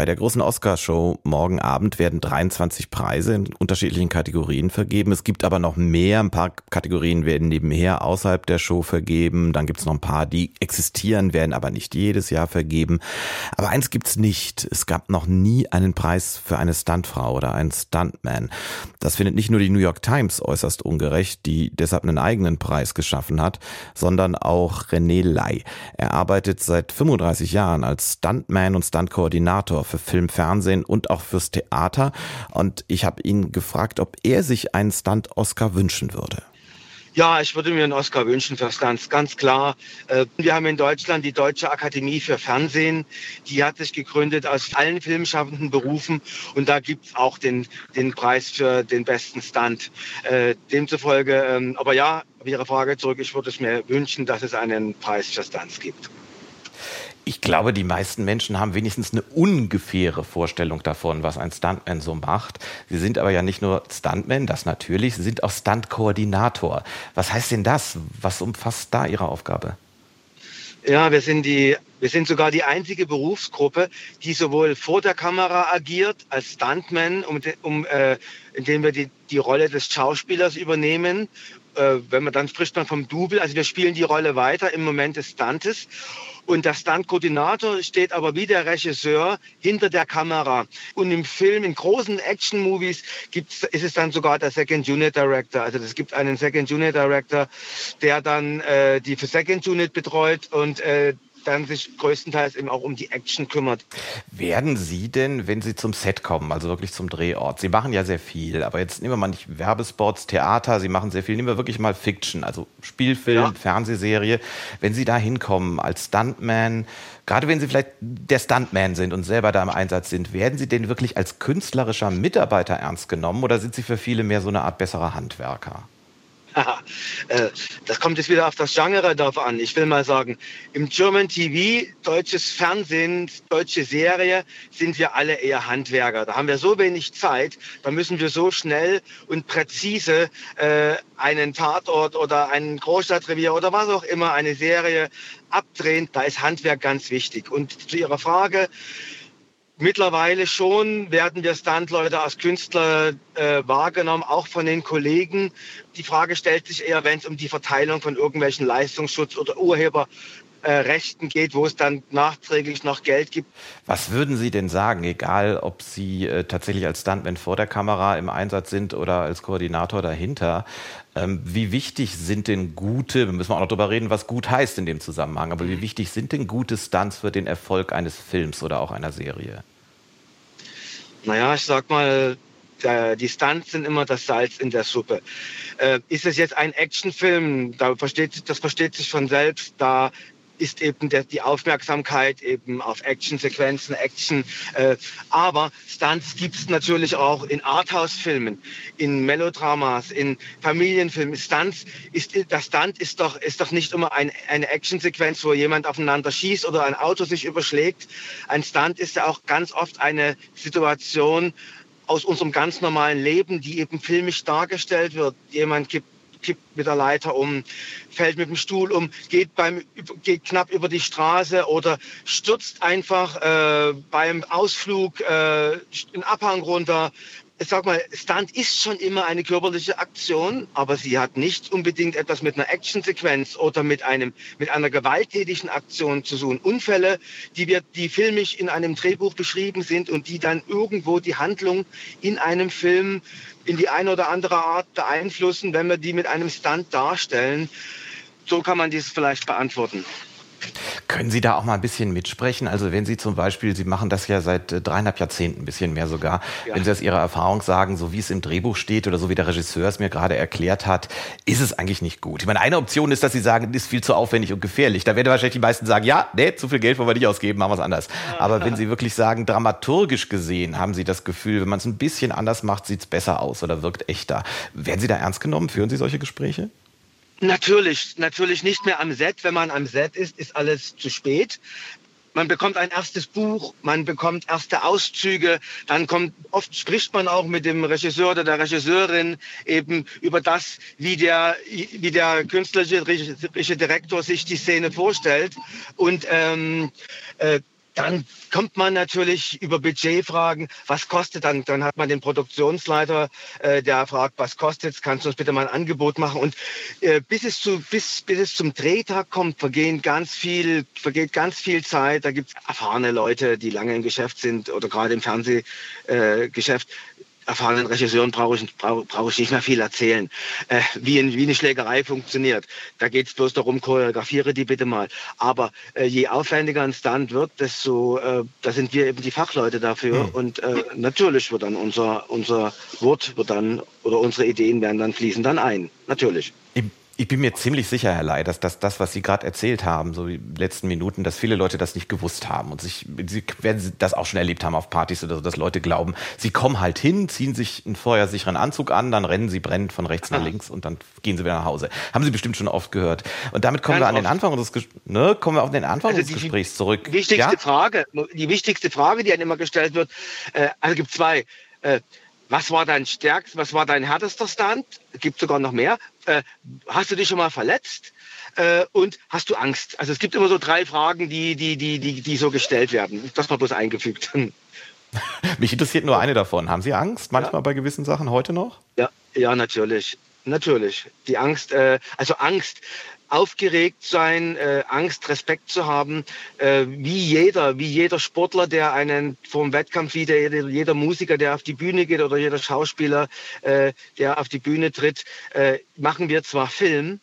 bei der großen Oscarshow morgen Abend werden 23 Preise in unterschiedlichen Kategorien vergeben. Es gibt aber noch mehr. Ein paar Kategorien werden nebenher außerhalb der Show vergeben. Dann gibt es noch ein paar, die existieren, werden aber nicht jedes Jahr vergeben. Aber eins gibt's nicht. Es gab noch nie einen Preis für eine Stuntfrau oder einen Stuntman. Das findet nicht nur die New York Times äußerst ungerecht, die deshalb einen eigenen Preis geschaffen hat, sondern auch René Lai. Er arbeitet seit 35 Jahren als Stuntman und Stuntkoordinator für Film, Fernsehen und auch fürs Theater. Und ich habe ihn gefragt, ob er sich einen Stunt-Oscar wünschen würde. Ja, ich würde mir einen Oscar wünschen für Stunts, ganz klar. Äh, wir haben in Deutschland die Deutsche Akademie für Fernsehen. Die hat sich gegründet aus allen filmschaffenden Berufen und da gibt es auch den, den Preis für den besten Stunt. Äh, demzufolge, ähm, aber ja, auf Ihre Frage zurück, ich würde es mir wünschen, dass es einen Preis für Stunts gibt. Ich glaube, die meisten Menschen haben wenigstens eine ungefähre Vorstellung davon, was ein Stuntman so macht. Sie sind aber ja nicht nur Stuntman, das natürlich, Sie sind auch Stuntkoordinator. Was heißt denn das? Was umfasst da Ihre Aufgabe? Ja, wir sind die, wir sind sogar die einzige Berufsgruppe, die sowohl vor der Kamera agiert als Stuntman, um, um äh, indem wir die, die Rolle des Schauspielers übernehmen äh, wenn man dann spricht man vom Double, also wir spielen die Rolle weiter im Moment des Stuntes und der Stunt-Koordinator steht aber wie der Regisseur hinter der Kamera. Und im Film, in großen Action-Movies, ist es dann sogar der Second Unit Director. Also es gibt einen Second Unit Director, der dann äh, die Second Unit betreut und äh, dann sich größtenteils eben auch um die Action kümmert. Werden Sie denn, wenn Sie zum Set kommen, also wirklich zum Drehort, Sie machen ja sehr viel, aber jetzt nehmen wir mal nicht Werbespots, Theater, Sie machen sehr viel, nehmen wir wirklich mal Fiction, also Spielfilm, ja. Fernsehserie. Wenn Sie da hinkommen als Stuntman, gerade wenn Sie vielleicht der Stuntman sind und selber da im Einsatz sind, werden Sie denn wirklich als künstlerischer Mitarbeiter ernst genommen oder sind Sie für viele mehr so eine Art besserer Handwerker? Äh, das kommt jetzt wieder auf das Genre drauf an. Ich will mal sagen, im German TV, deutsches Fernsehen, deutsche Serie, sind wir alle eher Handwerker. Da haben wir so wenig Zeit, da müssen wir so schnell und präzise äh, einen Tatort oder ein Großstadtrevier oder was auch immer, eine Serie abdrehen. Da ist Handwerk ganz wichtig. Und zu Ihrer Frage, Mittlerweile schon werden wir Stuntleute als Künstler äh, wahrgenommen, auch von den Kollegen. Die Frage stellt sich eher, wenn es um die Verteilung von irgendwelchen Leistungsschutz oder Urheberrechten geht, wo es dann nachträglich noch Geld gibt. Was würden Sie denn sagen, egal ob Sie äh, tatsächlich als Stuntman vor der Kamera im Einsatz sind oder als Koordinator dahinter? Ähm, wie wichtig sind denn gute, wir müssen auch noch darüber reden, was gut heißt in dem Zusammenhang, aber wie wichtig sind denn gute Stunts für den Erfolg eines Films oder auch einer Serie? Naja, ich sag mal, die Stunts sind immer das Salz in der Suppe. Äh, ist es jetzt ein Actionfilm, da versteht, das versteht sich von selbst, da ist eben der, die Aufmerksamkeit eben auf Actionsequenzen, Action. Äh, aber Stunts gibt es natürlich auch in Arthouse-Filmen, in Melodramas, in Familienfilmen. Stunts ist, der Stunt ist doch, ist doch nicht immer ein, eine Actionsequenz, wo jemand aufeinander schießt oder ein Auto sich überschlägt. Ein Stunt ist ja auch ganz oft eine Situation, aus unserem ganz normalen Leben, die eben filmisch dargestellt wird. Jemand gibt kippt mit der Leiter um, fällt mit dem Stuhl um, geht, beim, geht knapp über die Straße oder stürzt einfach äh, beim Ausflug äh, einen Abhang runter. Ich sag mal, Stunt ist schon immer eine körperliche Aktion, aber sie hat nicht unbedingt etwas mit einer Actionsequenz oder mit einem mit einer gewalttätigen Aktion zu tun. Unfälle, die wir, die filmisch in einem Drehbuch beschrieben sind und die dann irgendwo die Handlung in einem Film in die eine oder andere Art beeinflussen, wenn wir die mit einem Stunt darstellen. So kann man dies vielleicht beantworten. Können Sie da auch mal ein bisschen mitsprechen? Also wenn Sie zum Beispiel, Sie machen das ja seit äh, dreieinhalb Jahrzehnten, ein bisschen mehr sogar, ja. wenn Sie aus Ihrer Erfahrung sagen, so wie es im Drehbuch steht oder so wie der Regisseur es mir gerade erklärt hat, ist es eigentlich nicht gut. Ich meine, eine Option ist, dass Sie sagen, das ist viel zu aufwendig und gefährlich. Da werden wahrscheinlich die meisten sagen, ja, nee, zu viel Geld wollen wir nicht ausgeben, machen wir es anders. Aber wenn Sie wirklich sagen, dramaturgisch gesehen haben Sie das Gefühl, wenn man es ein bisschen anders macht, sieht es besser aus oder wirkt echter. Werden Sie da ernst genommen? Führen Sie solche Gespräche? Natürlich, natürlich nicht mehr am Set. Wenn man am Set ist, ist alles zu spät. man bekommt ein erstes Buch, man bekommt erste Auszüge, dann kommt, oft spricht man auch mit dem Regisseur oder der Regisseurin eben über das, wie der, wie der künstlerische Direktor sich die Szene vorstellt. Und ähm, äh, dann kommt man natürlich über Budgetfragen, was kostet dann? Dann hat man den Produktionsleiter, äh, der fragt, was kostet Kannst du uns bitte mal ein Angebot machen? Und äh, bis, es zu, bis, bis es zum Drehtag kommt, vergehen ganz viel, vergeht ganz viel Zeit. Da gibt es erfahrene Leute, die lange im Geschäft sind oder gerade im Fernsehgeschäft. Äh, erfahrenen Regisseuren brauche ich, brauch, brauch ich nicht mehr viel erzählen, äh, wie, in, wie eine Schlägerei funktioniert. Da geht es bloß darum, choreografiere die bitte mal. Aber äh, je aufwendiger ein Stunt wird, desto, äh, da sind wir eben die Fachleute dafür. Mhm. Und äh, natürlich wird dann unser, unser Wort wird dann, oder unsere Ideen werden dann fließen dann ein. Natürlich. Im ich bin mir ziemlich sicher, Herr Ley, dass das, das was Sie gerade erzählt haben, so die letzten Minuten, dass viele Leute das nicht gewusst haben und sich, Sie werden das auch schon erlebt haben auf Partys oder so, dass Leute glauben, sie kommen halt hin, ziehen sich einen feuersicheren Anzug an, dann rennen sie brennend von rechts nach links und dann gehen sie wieder nach Hause. Haben Sie bestimmt schon oft gehört. Und damit kommen Ganz wir an den Anfang unseres, ne, kommen wir auf den Anfang also unseres Gesprächs zurück. Die wichtigste ja? Frage, die wichtigste Frage, die einem immer gestellt wird, äh, also gibt zwei. Äh, was war dein stärkst, was war dein härtester Stand? Gibt sogar noch mehr. Äh, hast du dich schon mal verletzt? Äh, und hast du Angst? Also es gibt immer so drei Fragen, die, die, die, die, die so gestellt werden. Das war bloß eingefügt. Mich interessiert nur eine davon. Haben Sie Angst manchmal ja. bei gewissen Sachen heute noch? Ja, ja, natürlich. Natürlich. Die Angst, äh, also Angst aufgeregt sein, äh, Angst, Respekt zu haben, äh, wie jeder, wie jeder Sportler, der einen vom Wettkampf, wie der, jeder Musiker, der auf die Bühne geht oder jeder Schauspieler, äh, der auf die Bühne tritt, äh, machen wir zwar Film,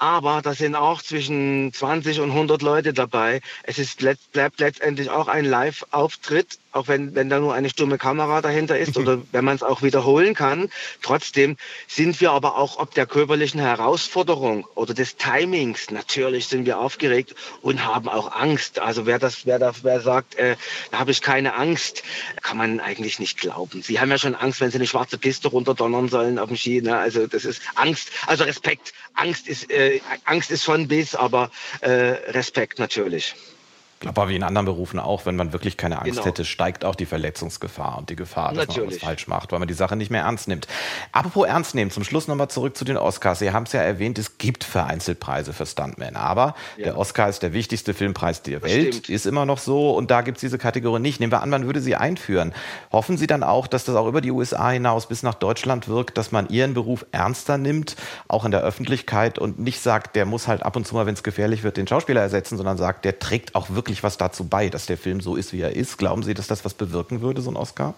aber da sind auch zwischen 20 und 100 Leute dabei. Es ist, bleibt letztendlich auch ein Live-Auftritt auch wenn, wenn da nur eine stumme Kamera dahinter ist oder wenn man es auch wiederholen kann. Trotzdem sind wir aber auch ob der körperlichen Herausforderung oder des Timings, natürlich sind wir aufgeregt und haben auch Angst. Also wer das, wer da, wer sagt, äh, da habe ich keine Angst, kann man eigentlich nicht glauben. Sie haben ja schon Angst, wenn sie eine schwarze Piste runterdonnern sollen auf dem Ski. Ne? Also das ist Angst, also Respekt. Angst ist, äh, Angst ist von bis, aber äh, Respekt natürlich glaube, wie in anderen Berufen auch, wenn man wirklich keine Angst genau. hätte, steigt auch die Verletzungsgefahr und die Gefahr, dass Natürlich. man was falsch macht, weil man die Sache nicht mehr ernst nimmt. Apropos ernst nehmen, zum Schluss nochmal zurück zu den Oscars. Sie haben es ja erwähnt, es gibt vereinzelt Preise für Stuntmen, aber ja. der Oscar ist der wichtigste Filmpreis der das Welt, stimmt. ist immer noch so und da gibt es diese Kategorie nicht. Nehmen wir an, man würde sie einführen. Hoffen Sie dann auch, dass das auch über die USA hinaus bis nach Deutschland wirkt, dass man Ihren Beruf ernster nimmt, auch in der Öffentlichkeit und nicht sagt, der muss halt ab und zu mal, wenn es gefährlich wird, den Schauspieler ersetzen, sondern sagt, der trägt auch wirklich wirklich was dazu bei, dass der Film so ist, wie er ist? Glauben Sie, dass das was bewirken würde, so ein Oscar?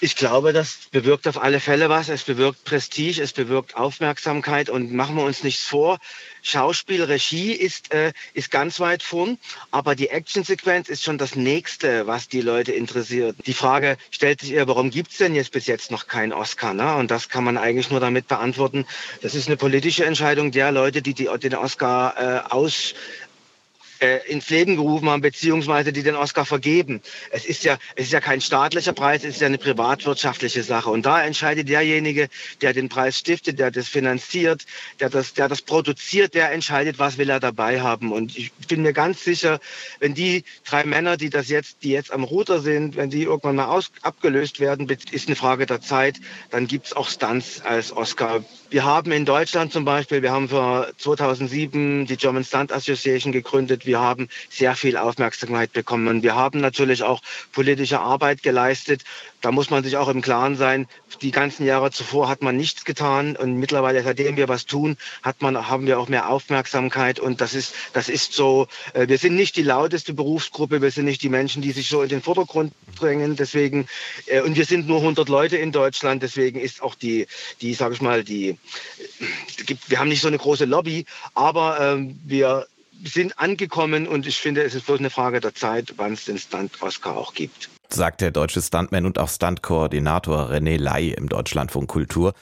Ich glaube, das bewirkt auf alle Fälle was. Es bewirkt Prestige, es bewirkt Aufmerksamkeit und machen wir uns nichts vor. Schauspiel, Regie ist, äh, ist ganz weit vorn, aber die Actionsequenz ist schon das Nächste, was die Leute interessiert. Die Frage stellt sich eher, warum gibt es denn jetzt bis jetzt noch keinen Oscar? Ne? Und das kann man eigentlich nur damit beantworten. Das ist eine politische Entscheidung der Leute, die, die den Oscar äh, aus, äh, ins Leben gerufen haben, beziehungsweise die den Oscar vergeben. Es ist ja, es ist ja kein staatlicher Preis, es ist ja eine privatwirtschaftliche Sache. Und da entscheidet derjenige, der den Preis stiftet, der das finanziert, der das, der das produziert, der entscheidet, was will er dabei haben. Und ich bin mir ganz sicher, wenn die drei Männer, die das jetzt, die jetzt am Ruder sind, wenn die irgendwann mal aus, abgelöst werden, ist eine Frage der Zeit, dann gibt's auch Stunts als Oscar. Wir haben in Deutschland zum Beispiel, wir haben für 2007 die German Stunt Association gegründet. Wir haben sehr viel Aufmerksamkeit bekommen. Wir haben natürlich auch politische Arbeit geleistet. Da muss man sich auch im Klaren sein, die ganzen Jahre zuvor hat man nichts getan und mittlerweile, seitdem wir was tun, hat man, haben wir auch mehr Aufmerksamkeit und das ist, das ist so, äh, wir sind nicht die lauteste Berufsgruppe, wir sind nicht die Menschen, die sich so in den Vordergrund drängen, deswegen, äh, und wir sind nur 100 Leute in Deutschland, deswegen ist auch die, die, sag ich mal, die, wir haben nicht so eine große Lobby, aber ähm, wir sind angekommen und ich finde, es ist bloß eine Frage der Zeit, wann es den Stunt-Oscar auch gibt. Sagt der deutsche Stuntman und auch Stuntkoordinator René Lai im Deutschlandfunk Kultur.